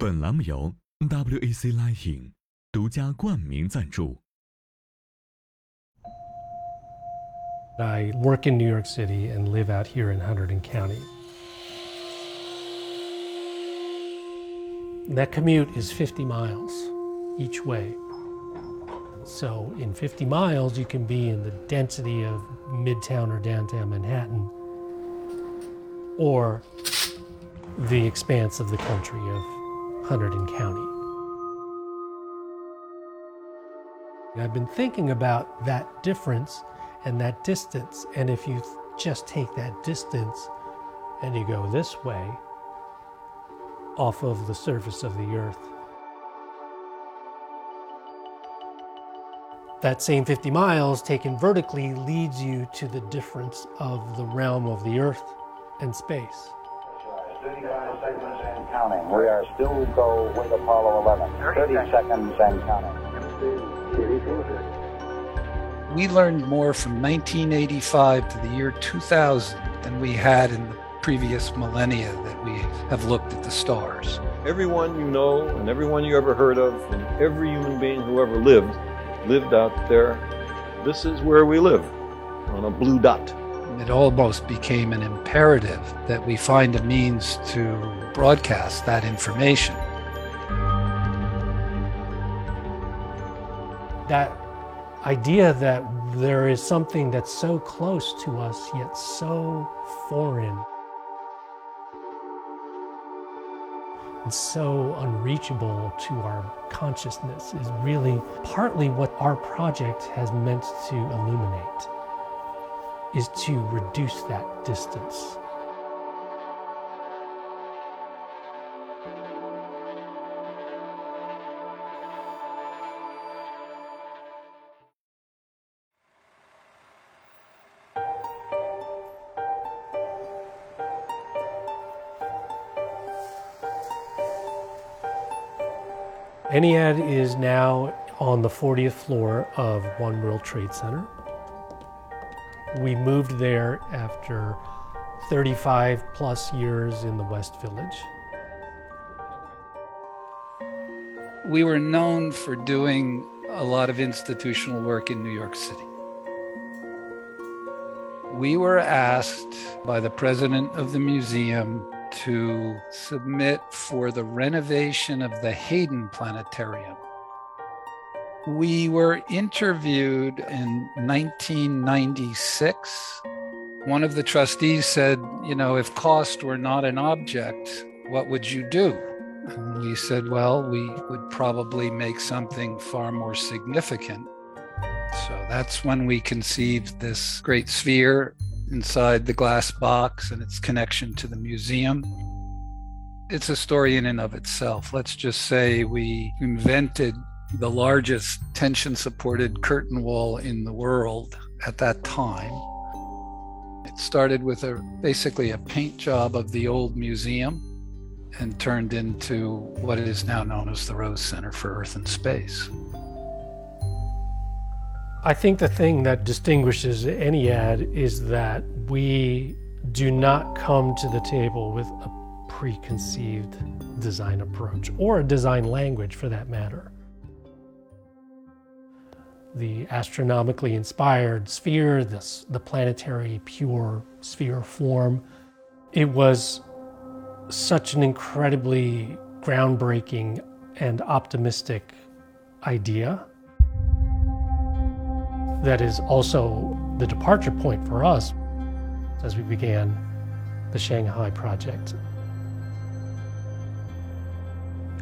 本栏目由 WAC Lighting 独家冠名赞助。 I work in New York City and live out here in Hunterdon County. That commute is 50 miles each way. So, in 50 miles, you can be in the density of Midtown or downtown Manhattan or the expanse of the country of Hunterdon County. I've been thinking about that difference and that distance. And if you just take that distance and you go this way off of the surface of the earth, that same 50 miles taken vertically leads you to the difference of the realm of the earth and space. 35 seconds and counting. We are still go with Apollo 11. 30 seconds and counting. We learned more from 1985 to the year 2000 than we had in the previous millennia that we have looked at the stars. Everyone you know and everyone you ever heard of and every human being who ever lived lived out there. This is where we live on a blue dot. It almost became an imperative that we find a means to broadcast that information. That idea that there is something that's so close to us yet so foreign and so unreachable to our consciousness is really partly what our project has meant to illuminate is to reduce that distance Ennead is now on the 40th floor of One World Trade Center. We moved there after 35 plus years in the West Village. We were known for doing a lot of institutional work in New York City. We were asked by the president of the museum to submit for the renovation of the Hayden Planetarium. We were interviewed in 1996. One of the trustees said, You know, if cost were not an object, what would you do? And we said, Well, we would probably make something far more significant. So that's when we conceived this great sphere inside the glass box and its connection to the museum. It's a story in and of itself. Let's just say we invented the largest tension supported curtain wall in the world at that time. It started with a basically a paint job of the old museum and turned into what is now known as the Rose Center for Earth and Space. I think the thing that distinguishes Ennead is that we do not come to the table with a preconceived design approach or a design language for that matter. The astronomically inspired sphere, this, the planetary pure sphere form, it was such an incredibly groundbreaking and optimistic idea that is also the departure point for us as we began the Shanghai project.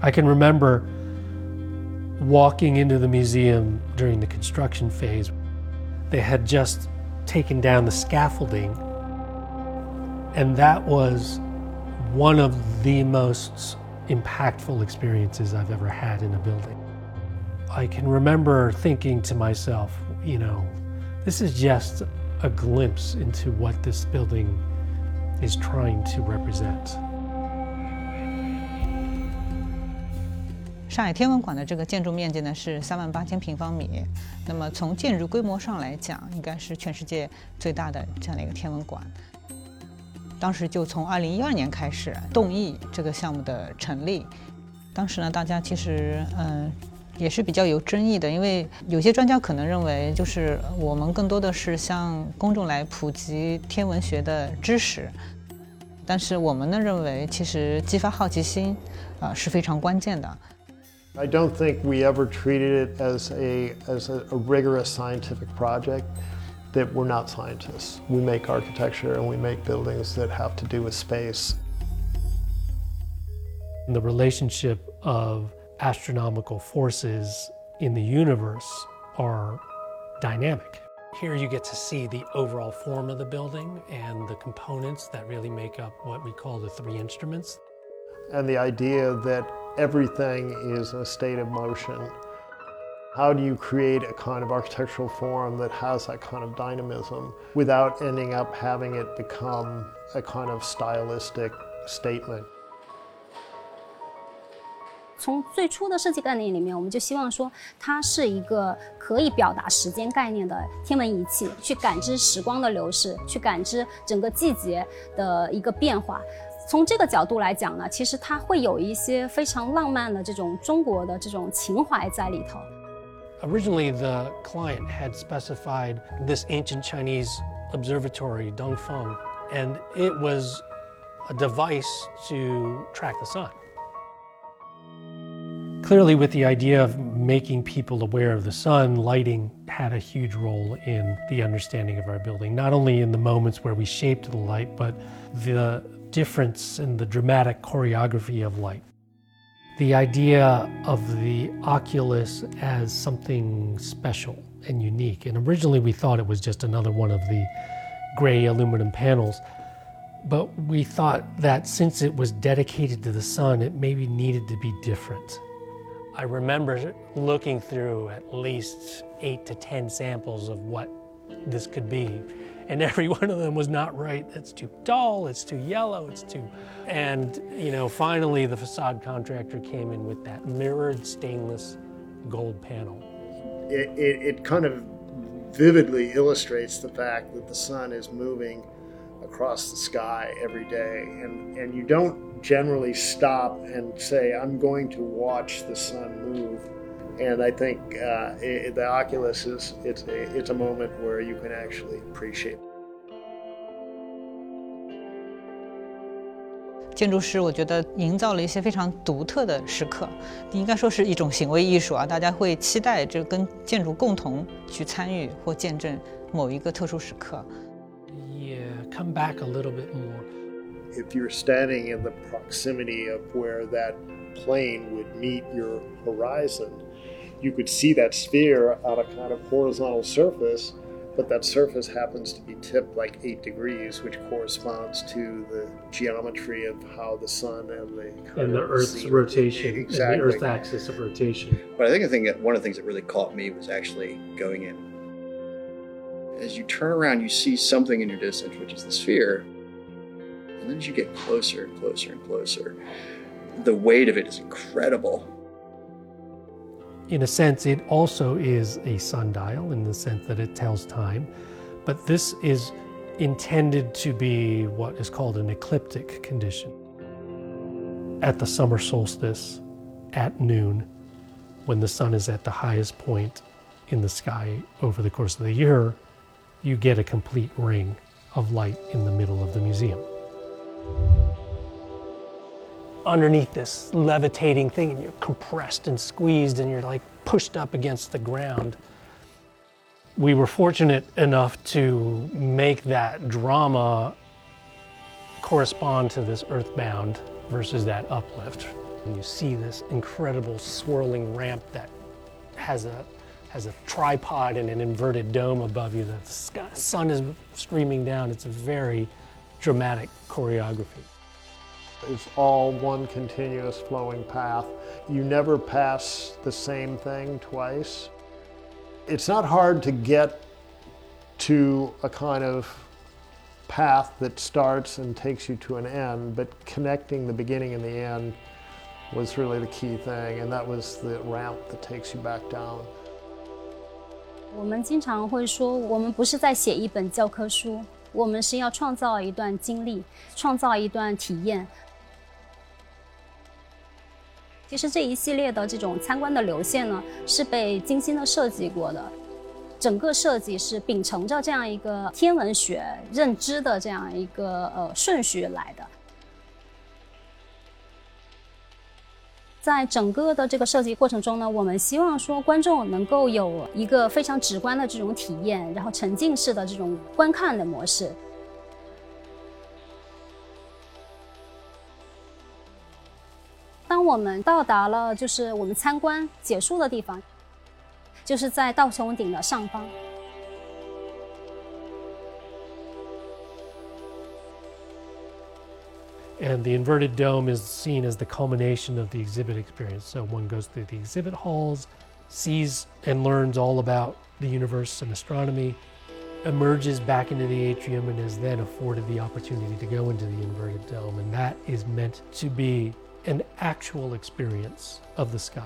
I can remember walking into the museum during the construction phase. They had just taken down the scaffolding, and that was one of the most impactful experiences I've ever had in a building. I can remember thinking to myself, you know, this is just a glimpse into what this building is trying to represent. 上海天文馆的这个建筑面积呢是三万八千平方米，那么从建筑规模上来讲，应该是全世界最大的这样的一个天文馆。当时就从二零一二年开始动议这个项目的成立，当时呢，大家其实嗯。也是比较有争议的，因为有些专家可能认为，就是我们更多的是向公众来普及天文学的知识，但是我们呢认为，其实激发好奇心啊是非常关键的。I don't think we ever treated it as a as a, a rigorous scientific project. That we're not scientists. We make architecture and we make buildings that have to do with space. The relationship of astronomical forces in the universe are dynamic. Here you get to see the overall form of the building and the components that really make up what we call the three instruments. And the idea that everything is a state of motion. How do you create a kind of architectural form that has that kind of dynamism without ending up having it become a kind of stylistic statement? 从最初的设计概念里面，我们就希望说它是一个可以表达时间概念的天文仪器，去感知时光的流逝，去感知整个季节的一个变化。 从这个角度来讲呢，其实它会有一些非常浪漫的这种中国的这种情怀在里头。Originally, the client had specified this ancient Chinese observatory, Dongfeng, and it was a device to track the sun. Clearly, with the idea of making people aware of the sun, lighting had a huge role in the understanding of our building, not only in the moments where we shaped the light, but the difference in the dramatic choreography of light. The idea of the oculus as something special and unique. And originally, we thought it was just another one of the gray aluminum panels. But we thought that since it was dedicated to the sun, it maybe needed to be different. I remember looking through at least eight to 10 samples of what this could be. And every one of them was not right. It's too dull, it's too yellow, it's too. And, you know, finally the facade contractor came in with that mirrored stainless gold panel. It, it, it kind of vividly illustrates the fact that the sun is moving across the sky every day. And, and you don't generally stop and say, I'm going to watch the sun move And I think uh, it, the Oculus is it's a, it's a moment where you can actually appreciate. 建筑师，我觉得营造了一些非常独特的时刻，应该说是一种行为艺术啊！大家会期待就跟建筑共同去参与或见证某一个特殊时刻。come back a little bit more. If you're standing in the proximity of where that plane would meet your horizon, you could see that sphere on a kind of horizontal surface, but that surface happens to be tipped like eight degrees, which corresponds to the geometry of how the sun and the and the Earth's rotation, exactly. and the Earth axis of rotation. But I think the thing that one of the things that really caught me was actually going in as you turn around, you see something in your distance, which is the sphere. And then as you get closer and closer and closer, the weight of it is incredible. In a sense, it also is a sundial in the sense that it tells time, but this is intended to be what is called an ecliptic condition. At the summer solstice, at noon, when the sun is at the highest point in the sky over the course of the year, you get a complete ring of light in the middle of the museum. Underneath this levitating thing, and you're compressed and squeezed, and you're like pushed up against the ground. We were fortunate enough to make that drama correspond to this earthbound versus that uplift. And you see this incredible swirling ramp that has a has a tripod and an inverted dome above you. The sun is streaming down. It's a very dramatic choreography It's all one continuous flowing path. You never pass the same thing twice. It's not hard to get to a kind of path that starts and takes you to an end, but connecting the beginning and the end was really the key thing, and that was the ramp that takes you back down. 我们经常会说，我们不是在写一本教科书，我们是要创造一段经历，创造一段体验。 其实这一系列的这种参观的流线呢，是被精心的设计过的，整个设计是秉承着这样一个天文学认知的这样一个呃顺序来的。在整个的这个设计过程中呢，我们希望说观众能够有一个非常直观的这种体验，然后沉浸式的这种观看的模式。我们到达了就是我们参观结束的地方，就是在道琼顶的上方。And the inverted dome is seen as the culmination of the exhibit experience. So one goes through the exhibit halls, sees and learns all about the universe and astronomy, emerges back into the atrium, and is then afforded the opportunity to go into the inverted dome. And that is meant to be an actual experience of the sky.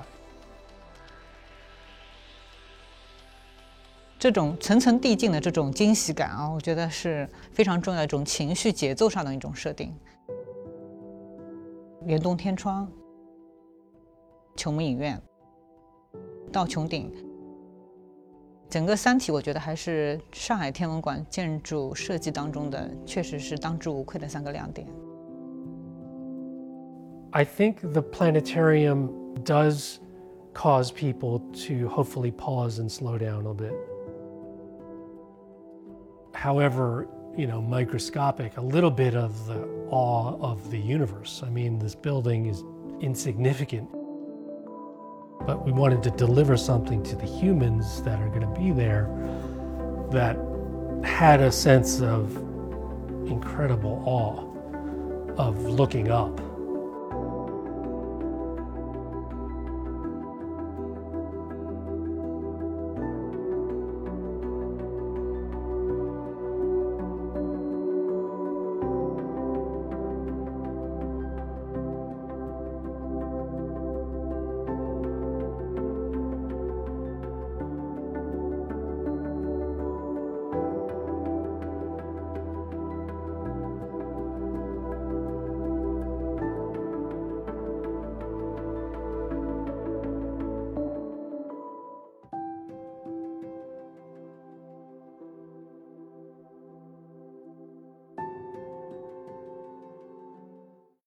这种层层递进的这种惊喜感啊，我觉得是非常重要的一种情绪节奏上的一种设定。联动天窗、球幕影院、到穹顶，整个《三体》我觉得还是上海天文馆建筑设计当中的，确实是当之无愧的三个亮点。I think the planetarium does cause people to hopefully pause and slow down a bit. However, you know, microscopic, a little bit of the awe of the universe. I mean, this building is insignificant, but we wanted to deliver something to the humans that are going to be there that had a sense of incredible awe of looking up.